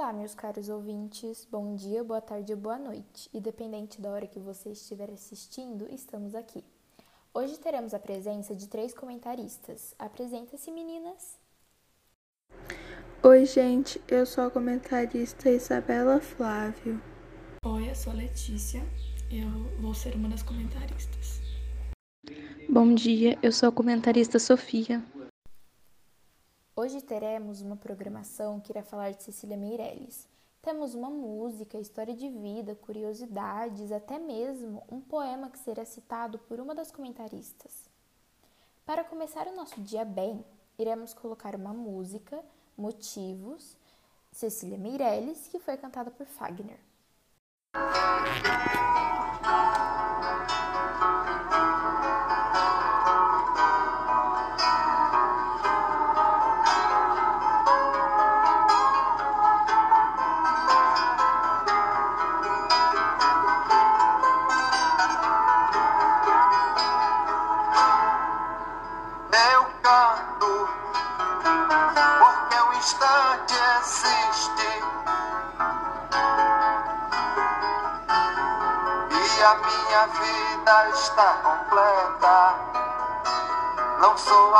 Olá, meus caros ouvintes. Bom dia, boa tarde boa noite. Independente da hora que você estiver assistindo, estamos aqui. Hoje teremos a presença de três comentaristas. Apresenta-se, meninas. Oi, gente. Eu sou a comentarista Isabela Flávio. Oi, eu sou a Letícia. Eu vou ser uma das comentaristas. Bom dia, eu sou a comentarista Sofia. Hoje teremos uma programação que irá falar de Cecília Meirelles. Temos uma música, história de vida, curiosidades, até mesmo um poema que será citado por uma das comentaristas. Para começar o nosso dia bem, iremos colocar uma música, Motivos, Cecília Meirelles, que foi cantada por Fagner.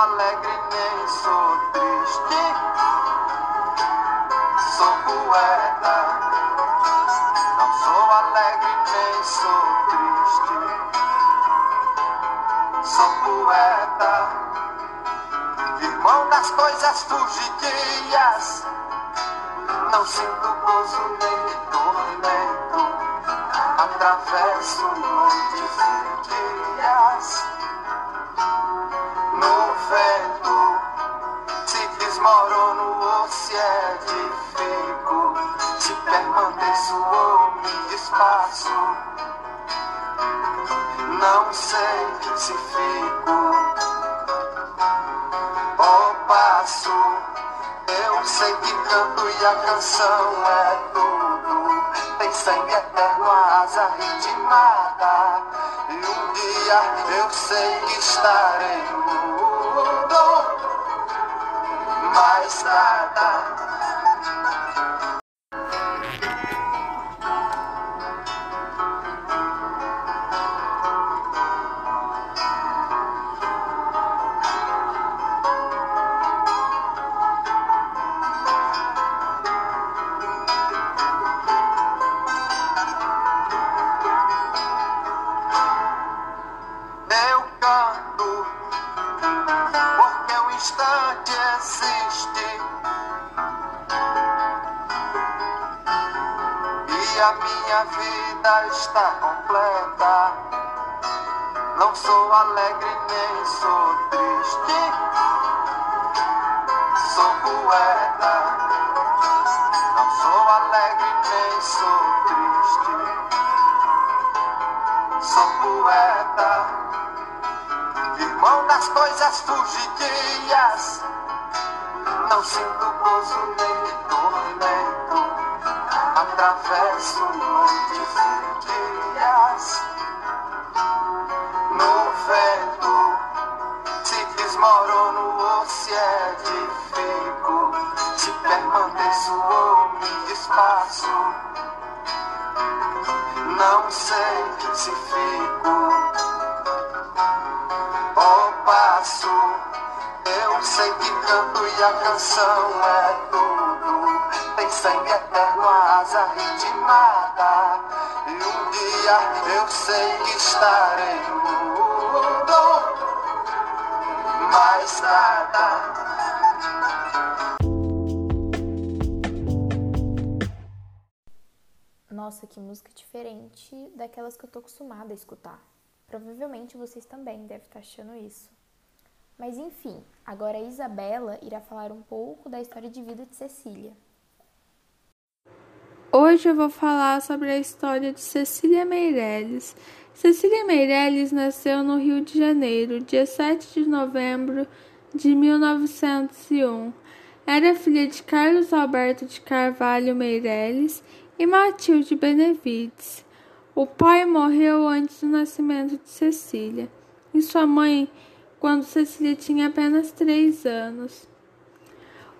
Alegre nem sou triste. Sou poeta. Não sou alegre nem sou triste. Sou poeta. Irmão das coisas fugidias. Não sinto gozo nem tormento atravesso noites e dias me desfaço. Não sei se fico ou passo. Eu sei que canto e a canção é tudo. Tem sangue eterno asa ritmada E um dia eu sei que estarei no mundo Mais nada a minha vida está completa. Não sou alegre nem sou triste. Sou poeta. Não sou alegre nem sou triste. Sou poeta. Irmão das coisas fugidias. Não sinto gozo nem tormento atravesso noites e dias no vento. Se desmorono ou se edifico, se permaneço ou me desfaço. Não sei se fico ou passo. Eu sei que canto e a canção é tudo. Tem sangue eterno, asa ritmada. E um dia eu sei que estarei nada. Nossa, que música diferente daquelas que eu tô acostumada a escutar. Provavelmente vocês também devem estar achando isso. Mas enfim, agora a Isabela irá falar um pouco da história de vida de Cecília. Hoje eu vou falar sobre a história de Cecília Meirelles. Cecília Meirelles nasceu no Rio de Janeiro, dia 7 de novembro de 1901. Era filha de Carlos Alberto de Carvalho Meirelles e Matilde Benevides. O pai morreu antes do nascimento de Cecília e sua mãe quando Cecília tinha apenas três anos.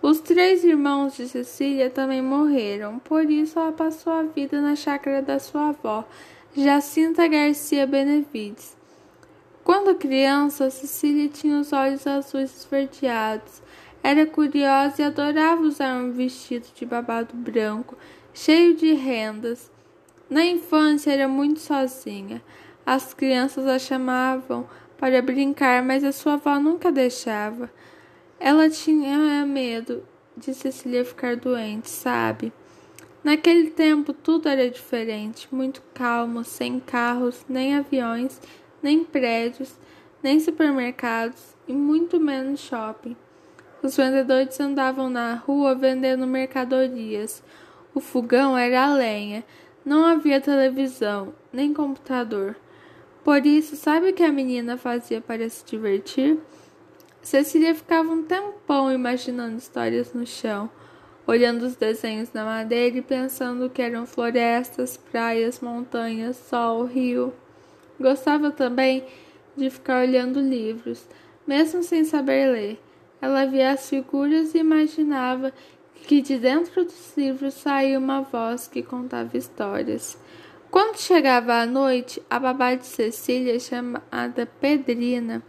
Os três irmãos de Cecília também morreram, por isso ela passou a vida na chácara da sua avó, Jacinta Garcia Benevides. Quando criança, Cecília tinha os olhos azuis esverdeados. Era curiosa e adorava usar um vestido de babado branco, cheio de rendas. Na infância era muito sozinha. As crianças a chamavam para brincar, mas a sua avó nunca deixava. Ela tinha medo de Cecília ficar doente, sabe? Naquele tempo tudo era diferente, muito calmo, sem carros, nem aviões, nem prédios, nem supermercados e muito menos shopping. Os vendedores andavam na rua vendendo mercadorias. O fogão era a lenha. Não havia televisão, nem computador. Por isso, sabe o que a menina fazia para se divertir? Cecília ficava um tempão imaginando histórias no chão, olhando os desenhos na madeira e pensando que eram florestas, praias, montanhas, sol, rio. Gostava também de ficar olhando livros, mesmo sem saber ler. Ela via as figuras e imaginava que de dentro dos livros saía uma voz que contava histórias. Quando chegava a noite, a babá de Cecília, chamada Pedrina,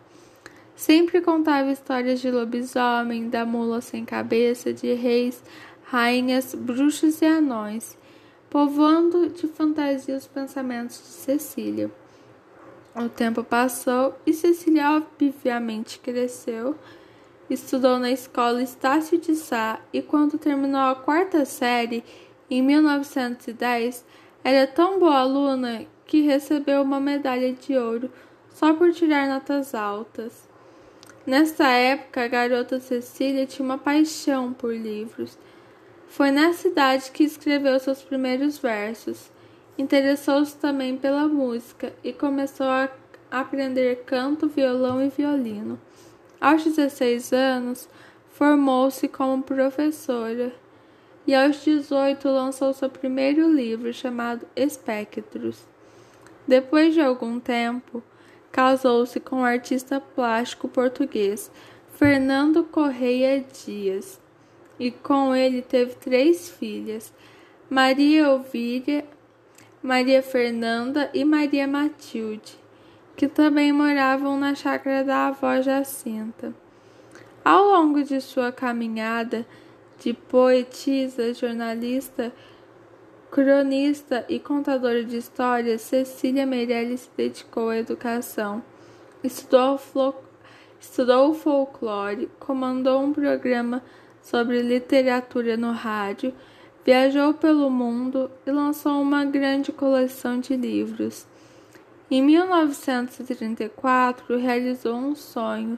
sempre contava histórias de lobisomem, da mula sem cabeça, de reis, rainhas, bruxos e anões, povoando de fantasia os pensamentos de Cecília. O tempo passou e Cecília obviamente cresceu, estudou na escola Estácio de Sá e quando terminou a quarta série, em 1910, era tão boa aluna que recebeu uma medalha de ouro só por tirar notas altas. Nessa época, a garota Cecília tinha uma paixão por livros. Foi nessa idade que escreveu seus primeiros versos. Interessou-se também pela música e começou a aprender canto, violão e violino. Aos 16 anos, formou-se como professora e aos 18 lançou seu primeiro livro chamado Espectros. Depois de algum tempo, casou-se com o artista plástico português Fernando Correia Dias e com ele teve três filhas, Maria Elvíria, Maria Fernanda e Maria Matilde, que também moravam na chácara da avó Jacinta. Ao longo de sua caminhada de poetisa, jornalista, cronista e contadora de histórias, Cecília Meirelles se dedicou à educação. Estudou, estudou o folclore, comandou um programa sobre literatura no rádio Viajou pelo mundo e lançou uma grande coleção de livros. Em 1934, realizou um sonho.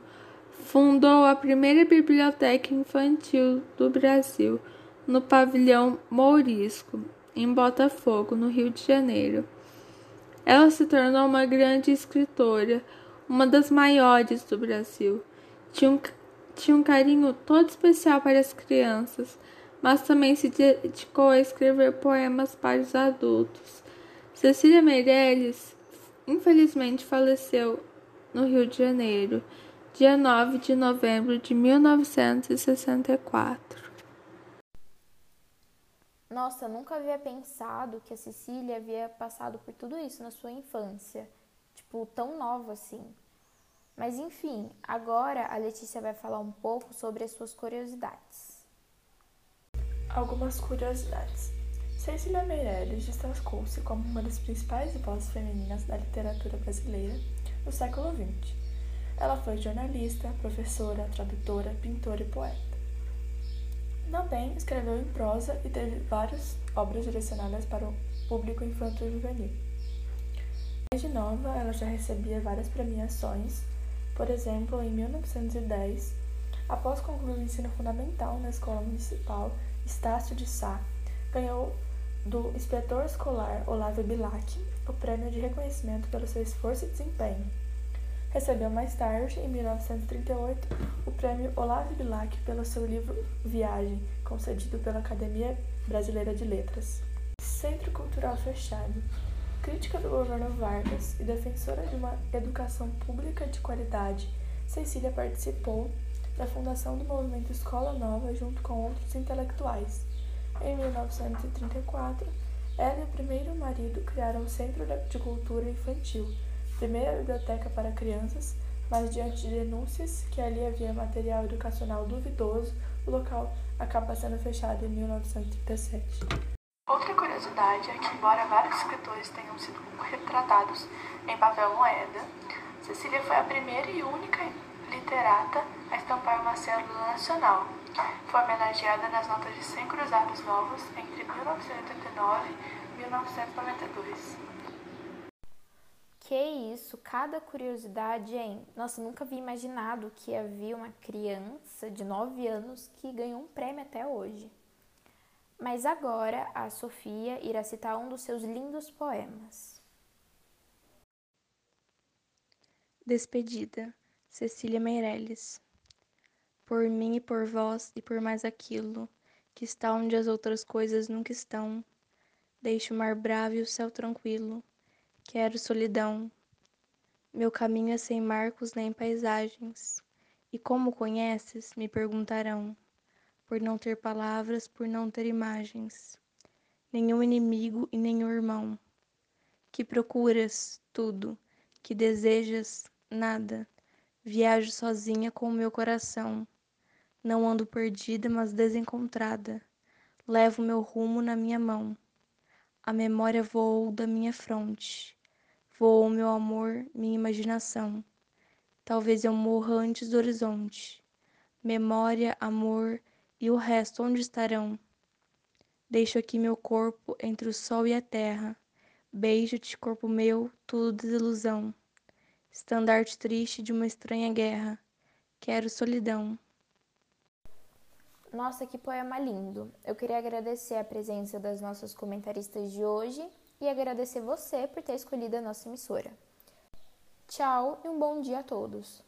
Fundou a primeira biblioteca infantil do Brasil, no pavilhão Mourisco, em Botafogo, no Rio de Janeiro. Ela se tornou uma grande escritora, uma das maiores do Brasil. Tinha um, tinha um carinho todo especial para as crianças mas também se dedicou a escrever poemas para os adultos. Cecília Meirelles, infelizmente, faleceu no Rio de Janeiro, dia 9 de novembro de 1964. Nossa, nunca havia pensado que a Cecília havia passado por tudo isso na sua infância. Tipo, tão nova assim. Mas enfim, agora a Letícia vai falar um pouco sobre as suas curiosidades. Algumas curiosidades. Cecília Meirelles destacou-se como uma das principais vozes femininas da literatura brasileira no século XX. Ela foi jornalista, professora, tradutora, pintora e poeta. Também escreveu em prosa e teve várias obras direcionadas para o público infanto-juvenil. Desde nova, ela já recebia várias premiações, por exemplo, em 1910, após concluir o ensino fundamental na Escola Municipal Estácio de Sá, ganhou do inspetor escolar Olavo Bilac o prêmio de reconhecimento pelo seu esforço e desempenho. Recebeu mais tarde, em 1938, o prêmio Olavo Bilac pelo seu livro Viagem, concedido pela Academia Brasileira de Letras. Centro Cultural Fechado. Crítica do governo Vargas e defensora de uma educação pública de qualidade, Cecília participou da fundação do movimento Escola Nova junto com outros intelectuais. Em 1934, ela e o primeiro marido criaram o Centro de Cultura Infantil, primeira biblioteca para crianças, mas diante de denúncias que ali havia material educacional duvidoso, o local acaba sendo fechado em 1937. Outra curiosidade é que, embora vários escritores tenham sido retratados em papel moeda, Cecília foi a primeira e única literata a estampar uma célula nacional. Foi homenageada nas notas de 100 cruzados novos entre 1989 e 1992. Que isso, cada curiosidade, hein? Nossa, nunca havia imaginado que havia uma criança de 9 anos que ganhou um prêmio até hoje. Mas agora a Sofia irá citar um dos seus lindos poemas. Despedida, Cecília Meirelles. Por mim e por vós e por mais aquilo que está onde as outras coisas nunca estão. Deixo o mar bravo e o céu tranquilo. Quero solidão. Meu caminho é sem marcos nem paisagens. E como conheces, me perguntarão, por não ter palavras, por não ter imagens. Nenhum inimigo e nenhum irmão. Que procuras tudo, que desejas nada. Viajo sozinha com o meu coração. Não ando perdida, mas desencontrada. Levo meu rumo na minha mão. A memória voou da minha fronte. Voou meu amor, minha imaginação. Talvez eu morra antes do horizonte. Memória, amor e o resto onde estarão? Deixo aqui meu corpo entre o sol e a terra. Beijo-te, corpo meu, tudo desilusão estandarte triste de uma estranha guerra. Quero solidão. Nossa, que poema lindo! Eu queria agradecer a presença das nossas comentaristas de hoje e agradecer você por ter escolhido a nossa emissora. Tchau e um bom dia a todos!